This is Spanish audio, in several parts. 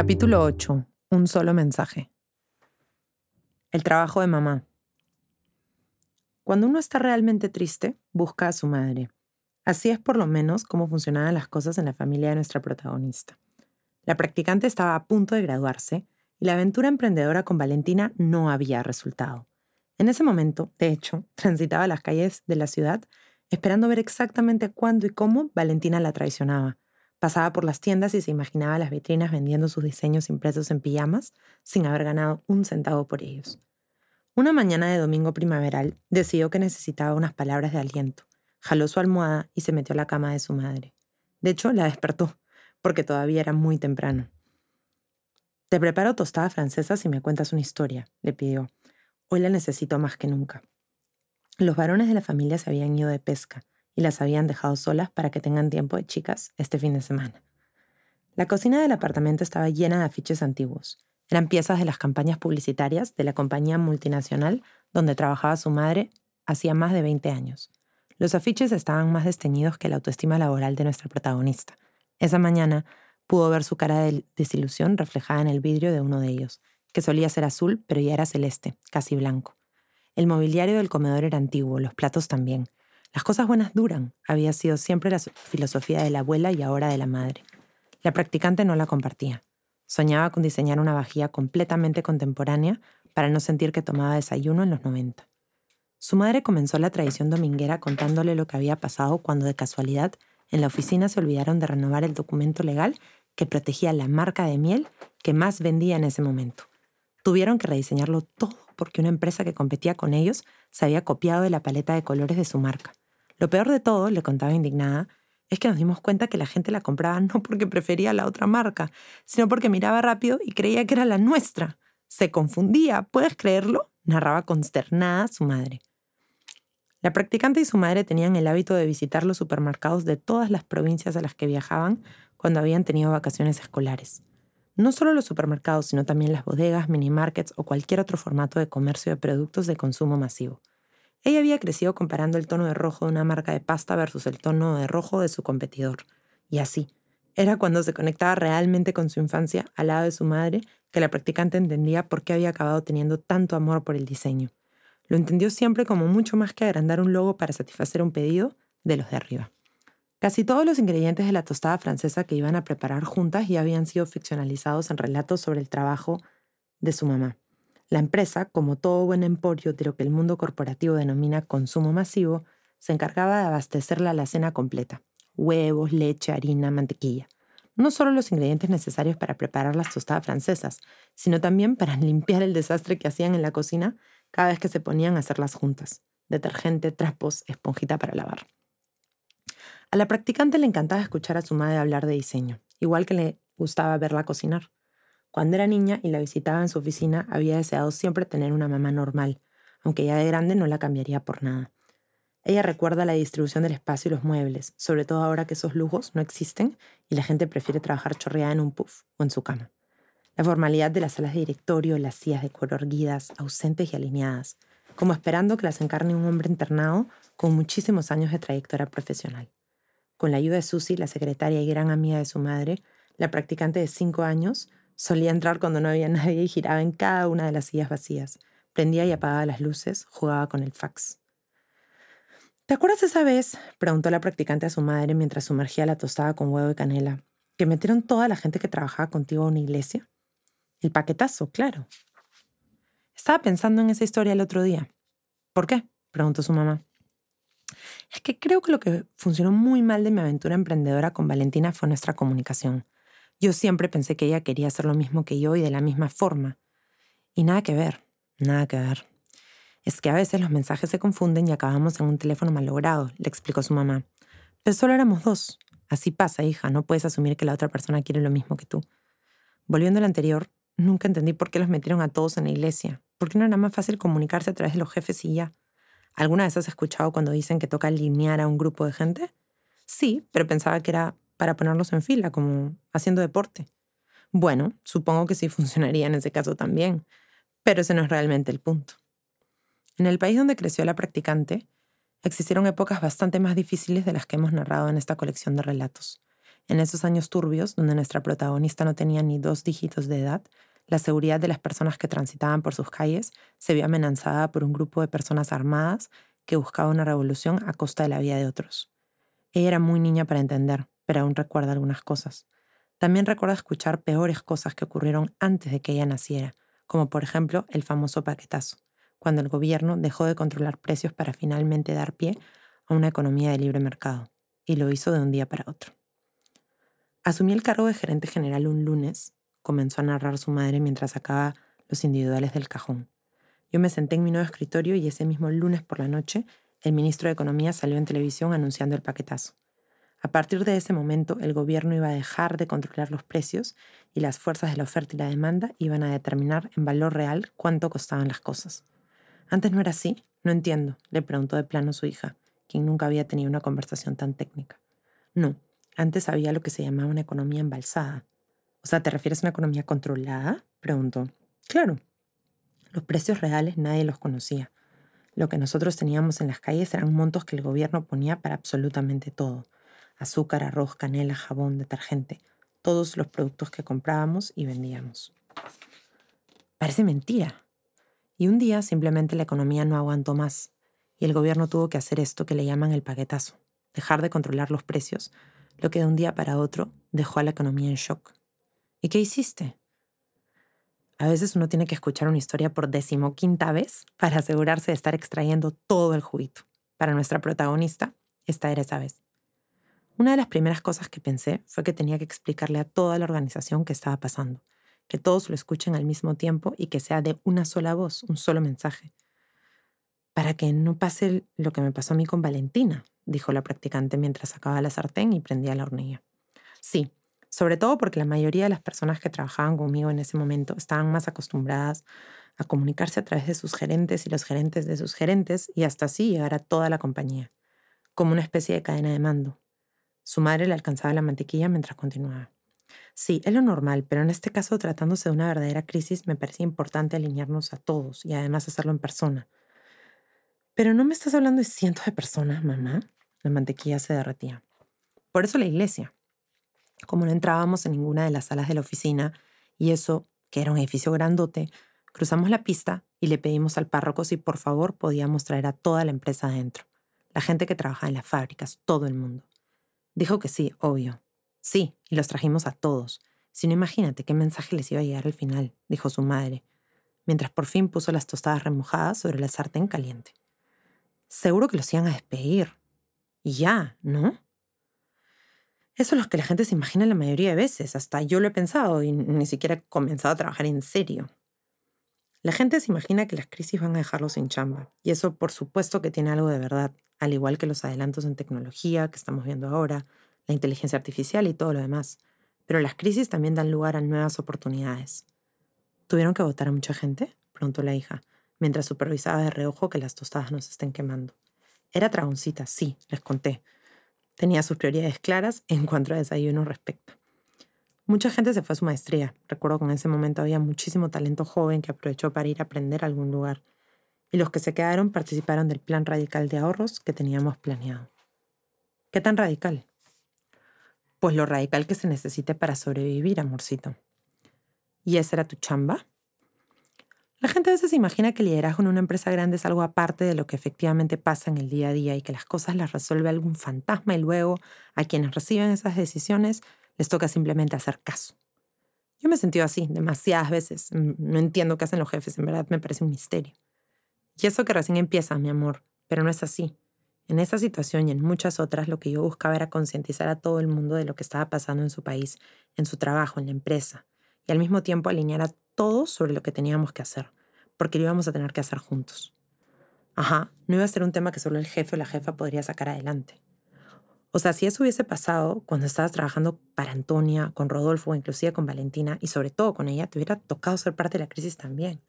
Capítulo 8. Un solo mensaje. El trabajo de mamá. Cuando uno está realmente triste, busca a su madre. Así es por lo menos cómo funcionaban las cosas en la familia de nuestra protagonista. La practicante estaba a punto de graduarse y la aventura emprendedora con Valentina no había resultado. En ese momento, de hecho, transitaba las calles de la ciudad esperando ver exactamente cuándo y cómo Valentina la traicionaba. Pasaba por las tiendas y se imaginaba las vitrinas vendiendo sus diseños impresos en pijamas sin haber ganado un centavo por ellos. Una mañana de domingo primaveral decidió que necesitaba unas palabras de aliento. Jaló su almohada y se metió a la cama de su madre. De hecho, la despertó, porque todavía era muy temprano. Te preparo tostada francesa si me cuentas una historia, le pidió. Hoy la necesito más que nunca. Los varones de la familia se habían ido de pesca y las habían dejado solas para que tengan tiempo de chicas este fin de semana. La cocina del apartamento estaba llena de afiches antiguos. Eran piezas de las campañas publicitarias de la compañía multinacional donde trabajaba su madre hacía más de 20 años. Los afiches estaban más desteñidos que la autoestima laboral de nuestra protagonista. Esa mañana pudo ver su cara de desilusión reflejada en el vidrio de uno de ellos, que solía ser azul, pero ya era celeste, casi blanco. El mobiliario del comedor era antiguo, los platos también. Las cosas buenas duran, había sido siempre la filosofía de la abuela y ahora de la madre. La practicante no la compartía. Soñaba con diseñar una vajilla completamente contemporánea para no sentir que tomaba desayuno en los 90. Su madre comenzó la tradición dominguera contándole lo que había pasado cuando de casualidad en la oficina se olvidaron de renovar el documento legal que protegía la marca de miel que más vendía en ese momento. Tuvieron que rediseñarlo todo porque una empresa que competía con ellos se había copiado de la paleta de colores de su marca. Lo peor de todo, le contaba indignada, es que nos dimos cuenta que la gente la compraba no porque prefería la otra marca, sino porque miraba rápido y creía que era la nuestra. Se confundía, ¿puedes creerlo? narraba consternada su madre. La practicante y su madre tenían el hábito de visitar los supermercados de todas las provincias a las que viajaban cuando habían tenido vacaciones escolares. No solo los supermercados, sino también las bodegas, mini markets o cualquier otro formato de comercio de productos de consumo masivo. Ella había crecido comparando el tono de rojo de una marca de pasta versus el tono de rojo de su competidor. Y así, era cuando se conectaba realmente con su infancia al lado de su madre que la practicante entendía por qué había acabado teniendo tanto amor por el diseño. Lo entendió siempre como mucho más que agrandar un logo para satisfacer un pedido de los de arriba. Casi todos los ingredientes de la tostada francesa que iban a preparar juntas ya habían sido ficcionalizados en relatos sobre el trabajo de su mamá. La empresa, como todo buen emporio de lo que el mundo corporativo denomina consumo masivo, se encargaba de abastecer la alacena completa. Huevos, leche, harina, mantequilla. No solo los ingredientes necesarios para preparar las tostadas francesas, sino también para limpiar el desastre que hacían en la cocina cada vez que se ponían a hacerlas juntas. Detergente, trapos, esponjita para lavar. A la practicante le encantaba escuchar a su madre hablar de diseño, igual que le gustaba verla cocinar. Cuando era niña y la visitaba en su oficina, había deseado siempre tener una mamá normal, aunque ya de grande no la cambiaría por nada. Ella recuerda la distribución del espacio y los muebles, sobre todo ahora que esos lujos no existen y la gente prefiere trabajar chorreada en un puff o en su cama. La formalidad de las salas de directorio, las sillas de cuero erguidas, ausentes y alineadas, como esperando que las encarne un hombre internado con muchísimos años de trayectoria profesional. Con la ayuda de Susie, la secretaria y gran amiga de su madre, la practicante de cinco años solía entrar cuando no había nadie y giraba en cada una de las sillas vacías. Prendía y apagaba las luces, jugaba con el fax. ¿Te acuerdas esa vez? preguntó la practicante a su madre mientras sumergía la tostada con huevo y canela. ¿Que metieron toda la gente que trabajaba contigo a una iglesia? El paquetazo, claro. Estaba pensando en esa historia el otro día. ¿Por qué? preguntó su mamá. Es que creo que lo que funcionó muy mal de mi aventura emprendedora con Valentina fue nuestra comunicación. Yo siempre pensé que ella quería hacer lo mismo que yo y de la misma forma. Y nada que ver, nada que ver. Es que a veces los mensajes se confunden y acabamos en un teléfono malogrado, le explicó su mamá. Pero solo éramos dos. Así pasa, hija, no puedes asumir que la otra persona quiere lo mismo que tú. Volviendo al anterior, nunca entendí por qué los metieron a todos en la iglesia. ¿Por qué no era más fácil comunicarse a través de los jefes y ya? ¿Alguna vez has escuchado cuando dicen que toca alinear a un grupo de gente? Sí, pero pensaba que era para ponerlos en fila, como haciendo deporte. Bueno, supongo que sí funcionaría en ese caso también, pero ese no es realmente el punto. En el país donde creció la practicante, existieron épocas bastante más difíciles de las que hemos narrado en esta colección de relatos. En esos años turbios, donde nuestra protagonista no tenía ni dos dígitos de edad, la seguridad de las personas que transitaban por sus calles se vio amenazada por un grupo de personas armadas que buscaba una revolución a costa de la vida de otros. Ella era muy niña para entender, pero aún recuerda algunas cosas. También recuerda escuchar peores cosas que ocurrieron antes de que ella naciera, como por ejemplo el famoso paquetazo, cuando el gobierno dejó de controlar precios para finalmente dar pie a una economía de libre mercado, y lo hizo de un día para otro. Asumí el cargo de gerente general un lunes comenzó a narrar su madre mientras sacaba los individuales del cajón. Yo me senté en mi nuevo escritorio y ese mismo lunes por la noche, el ministro de Economía salió en televisión anunciando el paquetazo. A partir de ese momento, el gobierno iba a dejar de controlar los precios y las fuerzas de la oferta y la demanda iban a determinar en valor real cuánto costaban las cosas. Antes no era así, no entiendo, le preguntó de plano su hija, quien nunca había tenido una conversación tan técnica. No, antes había lo que se llamaba una economía embalsada, o sea, ¿te refieres a una economía controlada? Preguntó. Claro. Los precios reales nadie los conocía. Lo que nosotros teníamos en las calles eran montos que el gobierno ponía para absolutamente todo. Azúcar, arroz, canela, jabón, detergente. Todos los productos que comprábamos y vendíamos. Parece mentira. Y un día simplemente la economía no aguantó más y el gobierno tuvo que hacer esto que le llaman el paquetazo, dejar de controlar los precios, lo que de un día para otro dejó a la economía en shock. ¿Y qué hiciste? A veces uno tiene que escuchar una historia por decimoquinta vez para asegurarse de estar extrayendo todo el juguito. Para nuestra protagonista, esta era esa vez. Una de las primeras cosas que pensé fue que tenía que explicarle a toda la organización qué estaba pasando, que todos lo escuchen al mismo tiempo y que sea de una sola voz, un solo mensaje. Para que no pase lo que me pasó a mí con Valentina, dijo la practicante mientras sacaba la sartén y prendía la hornilla. Sí, sobre todo porque la mayoría de las personas que trabajaban conmigo en ese momento estaban más acostumbradas a comunicarse a través de sus gerentes y los gerentes de sus gerentes y hasta así llegar a toda la compañía, como una especie de cadena de mando. Su madre le alcanzaba la mantequilla mientras continuaba. Sí, es lo normal, pero en este caso, tratándose de una verdadera crisis, me parecía importante alinearnos a todos y además hacerlo en persona. Pero no me estás hablando de cientos de personas, mamá. La mantequilla se derretía. Por eso la iglesia. Como no entrábamos en ninguna de las salas de la oficina, y eso, que era un edificio grandote, cruzamos la pista y le pedimos al párroco si por favor podíamos traer a toda la empresa adentro, la gente que trabaja en las fábricas, todo el mundo. Dijo que sí, obvio. Sí, y los trajimos a todos. Si no, imagínate qué mensaje les iba a llegar al final, dijo su madre, mientras por fin puso las tostadas remojadas sobre la sartén caliente. Seguro que los iban a despedir. Y ya, ¿no? Eso es lo que la gente se imagina la mayoría de veces. Hasta yo lo he pensado y ni siquiera he comenzado a trabajar en serio. La gente se imagina que las crisis van a dejarlos sin chamba. Y eso por supuesto que tiene algo de verdad, al igual que los adelantos en tecnología que estamos viendo ahora, la inteligencia artificial y todo lo demás. Pero las crisis también dan lugar a nuevas oportunidades. ¿Tuvieron que votar a mucha gente? preguntó la hija, mientras supervisaba de reojo que las tostadas no se estén quemando. Era dragoncita, sí, les conté tenía sus prioridades claras en cuanto a desayuno respecta. Mucha gente se fue a su maestría. Recuerdo que en ese momento había muchísimo talento joven que aprovechó para ir a aprender a algún lugar. Y los que se quedaron participaron del plan radical de ahorros que teníamos planeado. ¿Qué tan radical? Pues lo radical que se necesite para sobrevivir, amorcito. ¿Y esa era tu chamba? La gente a veces imagina que el liderazgo en una empresa grande es algo aparte de lo que efectivamente pasa en el día a día y que las cosas las resuelve algún fantasma y luego a quienes reciben esas decisiones les toca simplemente hacer caso. Yo me he sentido así demasiadas veces. Mm, no entiendo qué hacen los jefes, en verdad me parece un misterio. Y eso que recién empieza, mi amor, pero no es así. En esa situación y en muchas otras, lo que yo buscaba era concientizar a todo el mundo de lo que estaba pasando en su país, en su trabajo, en la empresa, y al mismo tiempo alinear a todos sobre lo que teníamos que hacer, porque lo íbamos a tener que hacer juntos. Ajá, no iba a ser un tema que solo el jefe o la jefa podría sacar adelante. O sea, si eso hubiese pasado cuando estabas trabajando para Antonia, con Rodolfo, inclusive con Valentina, y sobre todo con ella, te hubiera tocado ser parte de la crisis también.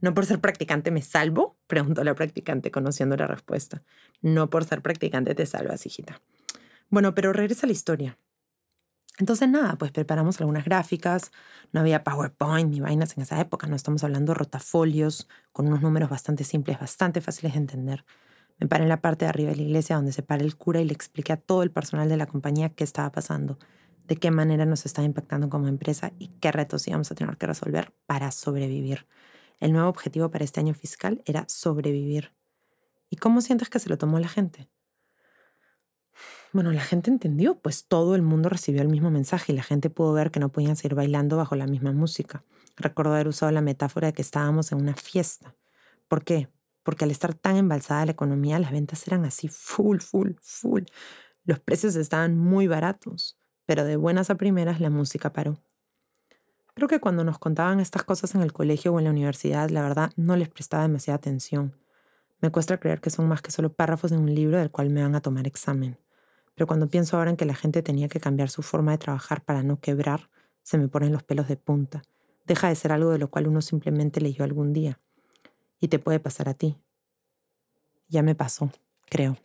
¿No por ser practicante me salvo? Preguntó la practicante conociendo la respuesta. No por ser practicante te salvas, hijita. Bueno, pero regresa a la historia. Entonces nada, pues preparamos algunas gráficas, no había PowerPoint ni vainas en esa época, no estamos hablando de rotafolios con unos números bastante simples, bastante fáciles de entender. Me paré en la parte de arriba de la iglesia donde se para el cura y le expliqué a todo el personal de la compañía qué estaba pasando. de qué manera nos está impactando como empresa y qué retos íbamos a tener que resolver para sobrevivir. El nuevo objetivo para este año fiscal era sobrevivir. ¿Y cómo sientes que se lo tomó la gente? Bueno, la gente entendió, pues todo el mundo recibió el mismo mensaje y la gente pudo ver que no podían seguir bailando bajo la misma música. Recuerdo haber usado la metáfora de que estábamos en una fiesta. ¿Por qué? Porque al estar tan embalsada la economía, las ventas eran así full, full, full. Los precios estaban muy baratos, pero de buenas a primeras la música paró. Creo que cuando nos contaban estas cosas en el colegio o en la universidad, la verdad no les prestaba demasiada atención. Me cuesta creer que son más que solo párrafos en un libro del cual me van a tomar examen. Pero cuando pienso ahora en que la gente tenía que cambiar su forma de trabajar para no quebrar, se me ponen los pelos de punta. Deja de ser algo de lo cual uno simplemente leyó algún día. Y te puede pasar a ti. Ya me pasó, creo.